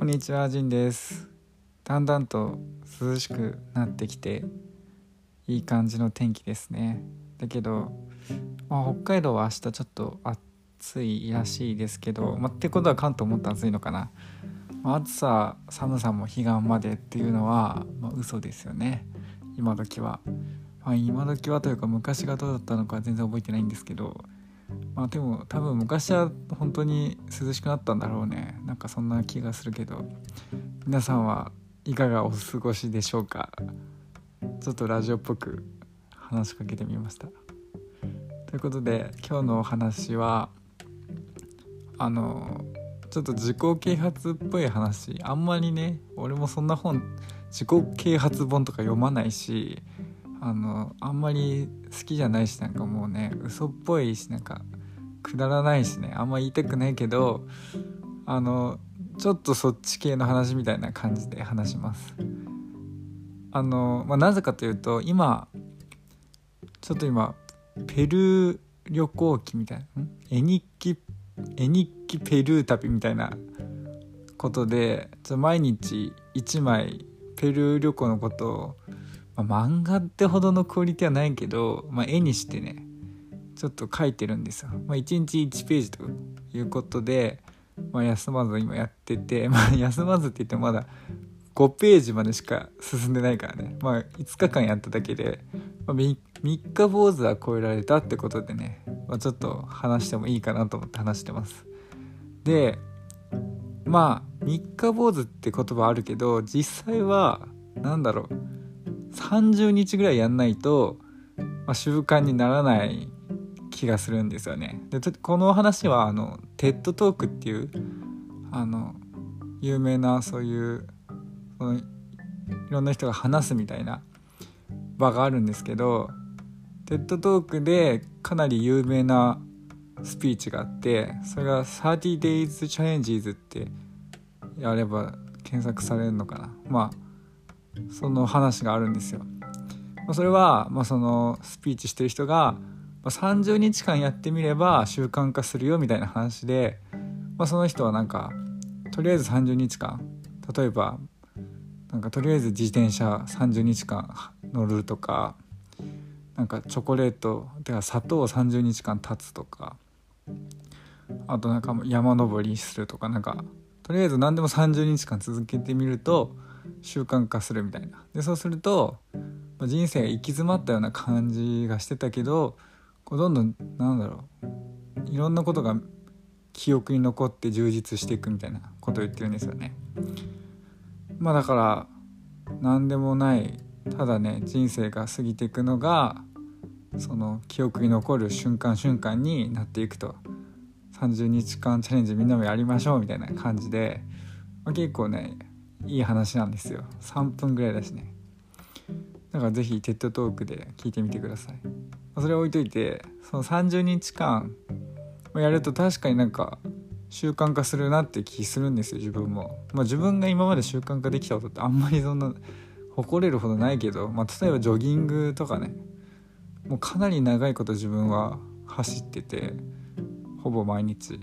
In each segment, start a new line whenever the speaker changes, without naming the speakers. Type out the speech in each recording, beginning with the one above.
こんにちは、ジンです。だんだんと涼しくなってきて、いい感じの天気ですね。だけど、まあ、北海道は明日ちょっと暑いらしいですけど、まあ、ってことは関東もっと暑いのかな。まあ、暑さ、寒さも彼岸までっていうのは、まあ、嘘ですよね。今時は。まあ、今時はというか昔がどうだったのか全然覚えてないんですけど、まあでも多分昔は本当に涼しくなったんだろうね。なんかそんな気がするけど。皆さんはいかがお過ごしでしょうか？ちょっとラジオっぽく話しかけてみました。ということで今日のお話はあのちょっと自己啓発っぽい話。あんまりね俺もそんな本自己啓発本とか読まないしあのあんまり好きじゃないしなんかもうね嘘っぽいしなんかくだらないしね。あんま言いたくないけどあのちょっとそっち系の話みたいな感じで話します。あの、まあ、なぜかというと今ちょっと今ペルー旅行記みたいな絵日記絵日記ペルー旅みたいなことでちょ毎日1枚ペルー旅行のことをまあ、漫画ってほどのクオリティはないけど、まあ、絵にしてねちょっと書いてるんですよ。まあ、1日1ページということで、まあ、休まず今やってて、まあ、休まずって言ってもまだ5ページまでしか進んでないからね、まあ、5日間やっただけで、まあ、3, 3日坊主は超えられたってことでね、まあ、ちょっと話してもいいかなと思って話してます。でまあ3日坊主って言葉あるけど実際は何だろう30日ぐらいやんないと、まあ、習慣にならない気がするんですよね。でこの話はあの TED Talk っていうあの有名なそういうそのいろんな人が話すみたいな場があるんですけど TED Talk でかなり有名なスピーチがあってそれが 30days challenges ってやれば検索されるのかなまあその話があるんですよ。それは、まあ、そのスピーチしてる人が、まあ、30日間やってみれば習慣化するよみたいな話で、まあ、その人はなんかとりあえず30日間例えばなんかとりあえず自転車30日間乗るとかなんかチョコレートてか砂糖を30日間経つとかあとなんか山登りするとかなんかとりあえず何でも30日間続けてみると習慣化するみたいな。でそうすると人生が行き詰まったような感じがしてたけどこうどんどんなんだろう。いろんなことが記憶に残って充実していくみたいなことを言ってるんですよね。まあだから何でもない。ただね人生が過ぎていくのがその記憶に残る瞬間瞬間になっていくと。30日間チャレンジみんなもやりましょうみたいな感じで、まあ、結構ねいい話なんですよ。3分ぐらいだしね。だから是非テッドトークで聞いてみてください。それは置いといてその30日間やると確かになんか習慣化するなって気するんですよ自分も、まあ、自分が今まで習慣化できたことってあんまりそんな誇れるほどないけど、まあ、例えばジョギングとかねもうかなり長いこと自分は走っててほぼ毎日。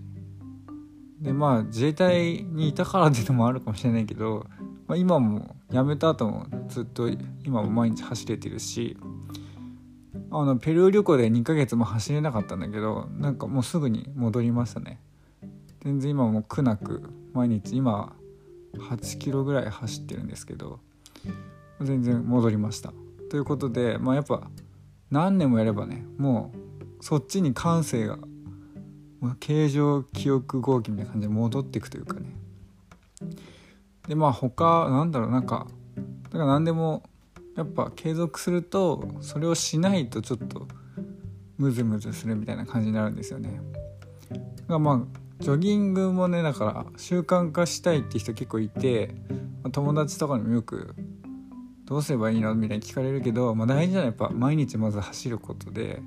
でまあ自衛隊にいたからっていうのもあるかもしれないけど、まあ、今も辞めた後もずっと今も毎日走れてるしあのペルー旅行で2ヶ月も走れなかったんだけどなんかもうすぐに戻りましたね。全然今も苦なく毎日今8キロぐらい走ってるんですけど全然戻りました。ということでまあやっぱ何年もやればねもうそっちに感性が形状記憶合気みたいな感じで戻っていくというかね。でまあ他なんだろうなんかだから何でもやっぱ継続するとそれをしないとちょっとムズムズするみたいな感じになるんですよね。がまあジョギングもねだから習慣化したいって人結構いて、まあ、友達とかにもよくどうすればいいのみたいに聞かれるけど、まあ、大事なのはやっぱ毎日まず走ることで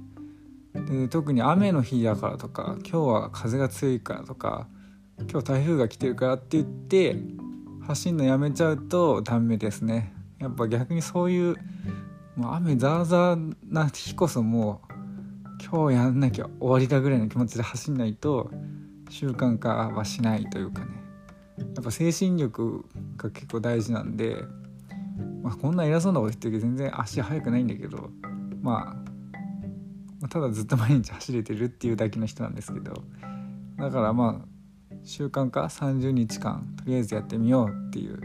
で特に雨の日だからとか今日は風が強いからとか今日台風が来てるからって言って走るのやめちゃうとダメですね。やっぱ逆にそういうもう雨ザーザーな日こそもう今日やんなきゃ終わりだぐらいの気持ちで走んないと習慣化はしないというかね。やっぱ精神力が結構大事なんで、まあ、こんな偉そうなこと言ってるけど全然足速くないんだけど、まあ、ただずっと毎日走れてるっていうだけの人なんですけど。だからまあ習慣化30日間とりあえずやってみようっていう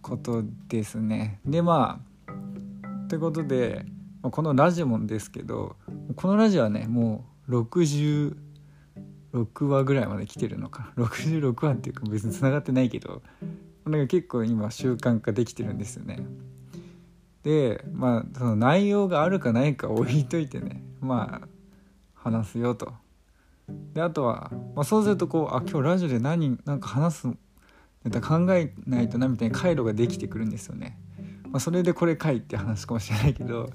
ことですね。でまあということでこのラジオもですけどこのラジオはねもう66話ぐらいまで来てるのか66話っていうか別につながってないけどなんか結構今習慣化できてるんですよね。でまあその内容があるかないか置いといてねまあ話すよと。であとは、まあ、そうするとこうあ今日ラジオで何なんか話すネタ考えないとなみたいな回路ができてくるんですよね。まあ、それでこれかいって話かもしれないけど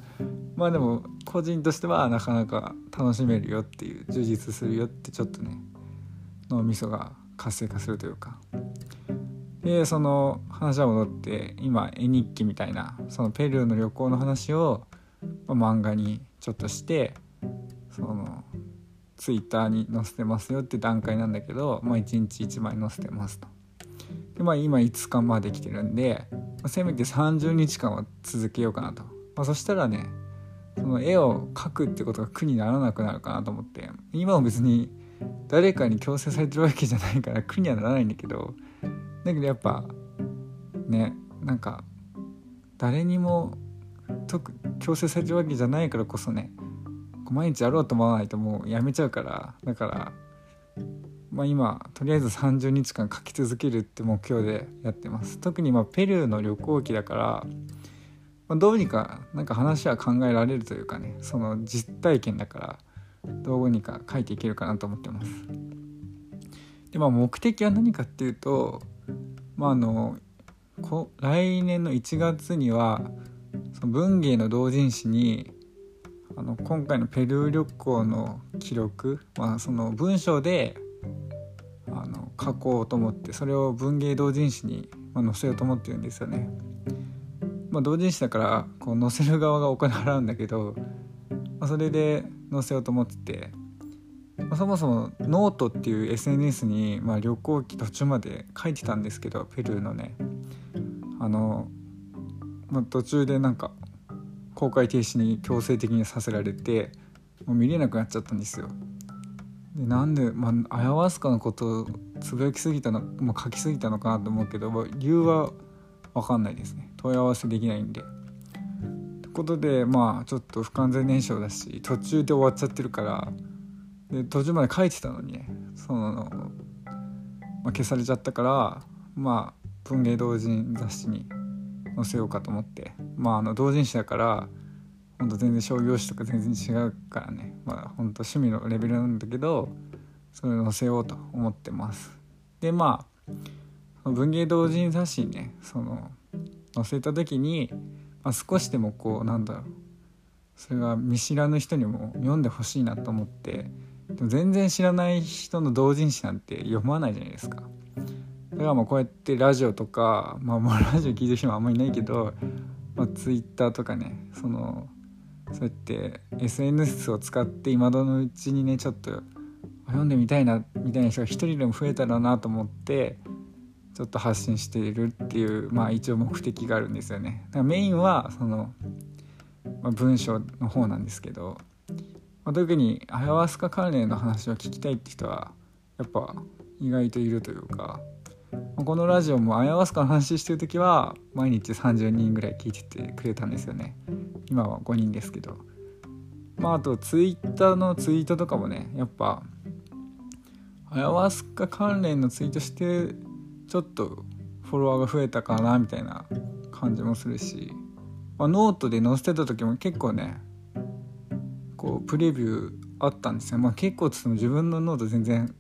まあでも個人としてはなかなか楽しめるよっていう充実するよってちょっとね脳みそが活性化するというかでその話は戻って今絵日記みたいなそのペルーの旅行の話を、ま、漫画にちょっとしてそのツイッターに載せてますよって段階なんだけど、まあ、1日1枚載せてますと。でまあ今5日まで来てるんで、まあ、せめて30日間は続けようかなと、まあ、そしたらねその絵を描くってことが苦にならなくなるかなと思って。今は別に誰かに強制されてるわけじゃないから苦にはならないんだけどだけどやっぱねなんか誰にも強制されてるわけじゃないからこそね毎日やろうと思わないともうやめちゃうからだからまあ、今とりあえず30日間書き続けるって目標でやってます。特にまペルーの旅行記だから、まあ、どうにかなんか話は考えられるというかねその実体験だからどうにか書いていけるかなと思ってます。でまあ目的は何かっていうとまああのこ来年の1月にはその文芸の同人誌にあの今回のペルー旅行の記録、まあ、その文章であの書こうと思ってそれを文芸同人誌に、載せようと思ってるんですよね。まあ、同人誌だからこう載せる側がお金払うんだけど、まあ、それで載せようと思ってて、まあ、そもそもノートっていう SNS に、まあ、旅行記途中まで書いてたんですけどペルーのねあの、まあ、途中でなんか公開停止に強制的にさせられてもう見れなくなっちゃったんですよ。でなんで、まあ、アヤワスカのことをつぶやきすぎたの、まあ、書きすぎたのかなと思うけど理由は分かんないですね問い合わせできないんで。ってことでまあちょっと不完全燃焼だし途中で終わっちゃってるからで途中まで書いてたのにねその、まあ、消されちゃったからまあ文芸同人雑誌に載せようかと思ってまああの同人誌だからほんと全然商業誌とか全然違うからね。まあほんと趣味のレベルなんだけどそれを載せようと思ってます。でまあ文芸同人雑誌にねその載せた時に、まあ、少しでもこうなんだろう。それが見知らぬ人にも読んでほしいなと思ってでも全然知らない人の同人誌なんて読まないじゃないですか。だからもうこうやってラジオとかまあもうラジオ聞いてる人もあんまりいないけど、まあ、ツイッターとかねそのそうやって SNS を使って今どのうちにねちょっと読んでみたいなみたいな人が一人でも増えたらなと思ってちょっと発信しているっていうまあ一応目的があるんですよね。だからメインはその、まあ、文章の方なんですけど、まあ、特にアヤワスカ関連の話を聞きたいって人はやっぱ意外といるというかこのラジオもアヤワスカの話してる時は毎日30人ぐらい聞いててくれたんですよね。今は5人ですけど。まああとツイッターのツイートとかもねやっぱアヤワスカ関連のツイートしてちょっとフォロワーが増えたかなみたいな感じもするし、まあ、ノートで載せてた時も結構ねこうプレビューあったんですよ。まあ結構つっても自分のノート全然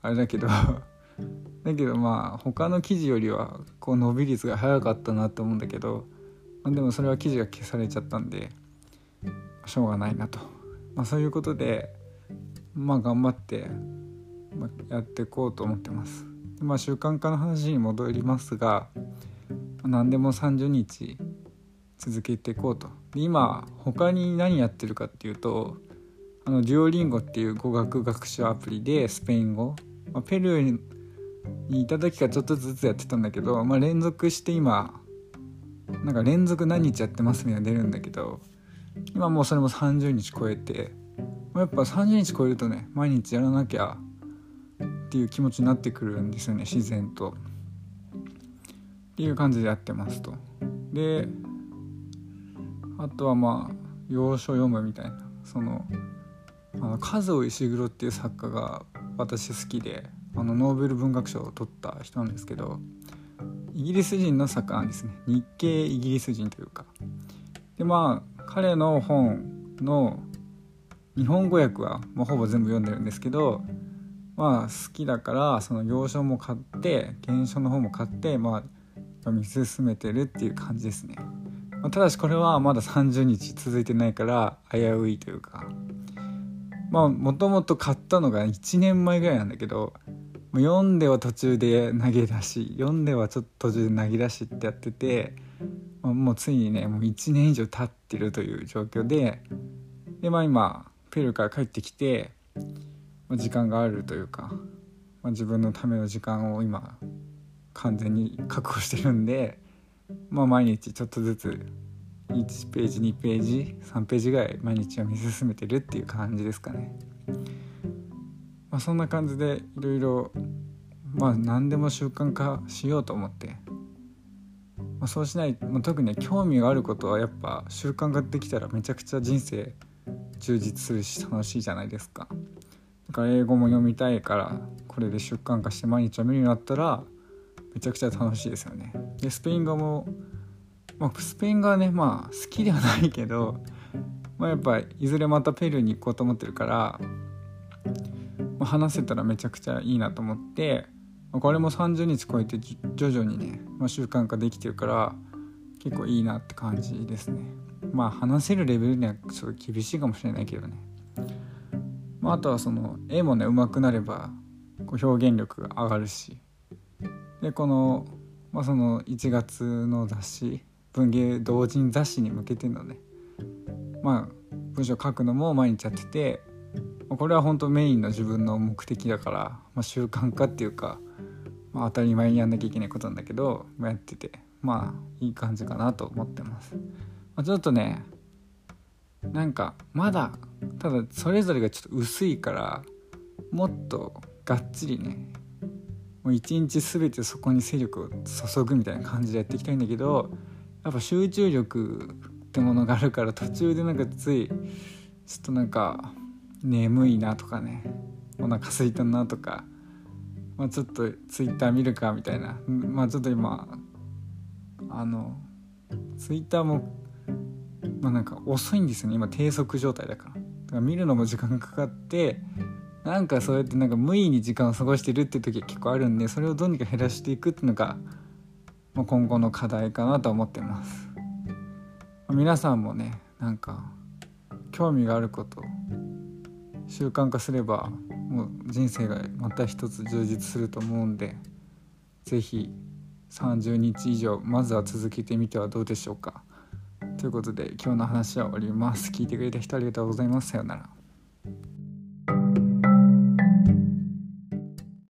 あれだけど。だけどまあ他の記事よりはこう伸び率が早かったなと思うんだけど、まあ、でもそれは記事が消されちゃったんでしょうがないなと、まあ、そういうことでまあ頑張って、まあ、やっていこうと思ってます。まあ習慣化の話に戻りますが何でも30日続けていこうとで今他に何やってるかっていうとあのデュオリンゴっていう語学学習アプリでスペイン語、まあ、ペルーにいた時からちょっとずつやってたんだけど、まあ、連続して今なんか連続何日やってますみたいな出るんだけど今もうそれも30日超えてやっぱ30日超えるとね毎日やらなきゃっていう気持ちになってくるんですよね自然と。っていう感じでやってますと。であとはまあ要所読むみたいなそのあの数尾石黒っていう作家が私好きであのノーベル文学賞を取った人なんですけどイギリス人の作家なんですね。日系イギリス人というか。でまあ彼の本の日本語訳はもうほぼ全部読んでるんですけどまあ好きだからその要所も買って原書の方も買ってまあ読み進めてるっていう感じですね、まあ、ただしこれはまだ30日続いてないから危ういというか。まあもともと買ったのが1年前ぐらいなんだけど読んでは途中で投げ出し読んではちょっと途中で投げ出しってやってて、まあ、もうついにねもう1年以上経ってるという状況ででまあ今ペルーから帰ってきてま時間があるというか、まあ、自分のための時間を今完全に確保してるんで、まあ、毎日ちょっとずつ1ページ2ページ3ページぐらい毎日読み進めてるっていう感じですかね。まあ、そんな感じでいろいろまあ何でも習慣化しようと思って、まあ、そうしない、まあ、特に興味があることはやっぱ習慣化できたらめちゃくちゃ人生充実するし楽しいじゃないですか。だから英語も読みたいからこれで習慣化して毎日読めるようになったらめちゃくちゃ楽しいですよね。でスペイン語も、まあ、スペイン語はねまあ好きではないけど、まあ、やっぱいずれまたペルーに行こうと思ってるから、まあ、話せたらめちゃくちゃいいなと思って、まあ、これも30日超えて徐々にね、まあ、習慣化できてるから結構いいなって感じですね。まあ話せるレベルにはちょっと厳しいかもしれないけどね。まあ、あとはその絵もね上手くなればこう表現力が上がるしでこの,、まあ、その1月の雑誌文芸同人雑誌に向けてのねまあ文章書くのも毎日やっててこれは本当メインの自分の目的だから、まあ、習慣化っていうか、まあ、当たり前にやんなきゃいけないことなんだけど、まあ、やっててまあいい感じかなと思ってます。まあ、ちょっとねなんかまだただそれぞれがちょっと薄いからもっとがっちりねもう一日全てそこに勢力を注ぐみたいな感じでやっていきたいんだけどやっぱ集中力ってものがあるから途中でなんかついちょっとなんか眠いなとかね。お腹空いたなとか、まあ、ちょっとツイッター見るかみたいな。まあちょっと今あのツイッターもまあなんか遅いんですよね。今低速状態だから。だから見るのも時間かかってなんかそうやってなんか無意に時間を過ごしてるって時は結構あるんでそれをどうにか減らしていくっていうのが、まあ、今後の課題かなと思ってます、まあ、皆さんもねなんか興味があること習慣化すればもう人生がまた一つ充実すると思うんで是非30日以上まずは続けてみてはどうでしょうか。ということで今日の話は終わります。聞いてくれた人ありがとうございます。さようなら。